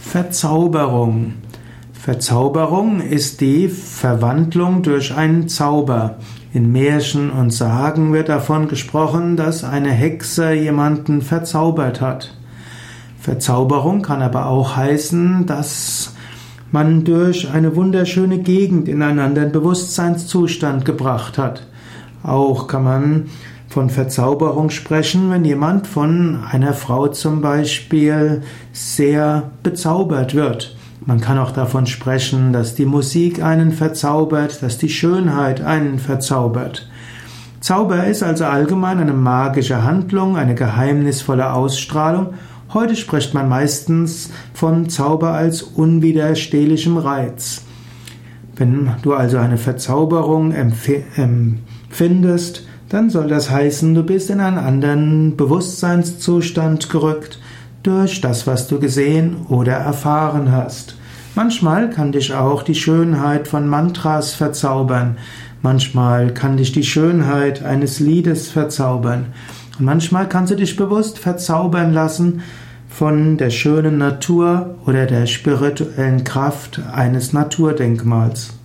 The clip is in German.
Verzauberung. Verzauberung ist die Verwandlung durch einen Zauber. In Märchen und Sagen wird davon gesprochen, dass eine Hexe jemanden verzaubert hat. Verzauberung kann aber auch heißen, dass man durch eine wunderschöne Gegend in einen anderen Bewusstseinszustand gebracht hat. Auch kann man von Verzauberung sprechen, wenn jemand von einer Frau zum Beispiel sehr bezaubert wird. Man kann auch davon sprechen, dass die Musik einen verzaubert, dass die Schönheit einen verzaubert. Zauber ist also allgemein eine magische Handlung, eine geheimnisvolle Ausstrahlung. Heute spricht man meistens von Zauber als unwiderstehlichem Reiz. Wenn du also eine Verzauberung empfindest, dann soll das heißen, du bist in einen anderen Bewusstseinszustand gerückt durch das, was du gesehen oder erfahren hast. Manchmal kann dich auch die Schönheit von Mantras verzaubern. Manchmal kann dich die Schönheit eines Liedes verzaubern. Und manchmal kannst du dich bewusst verzaubern lassen von der schönen Natur oder der spirituellen Kraft eines Naturdenkmals.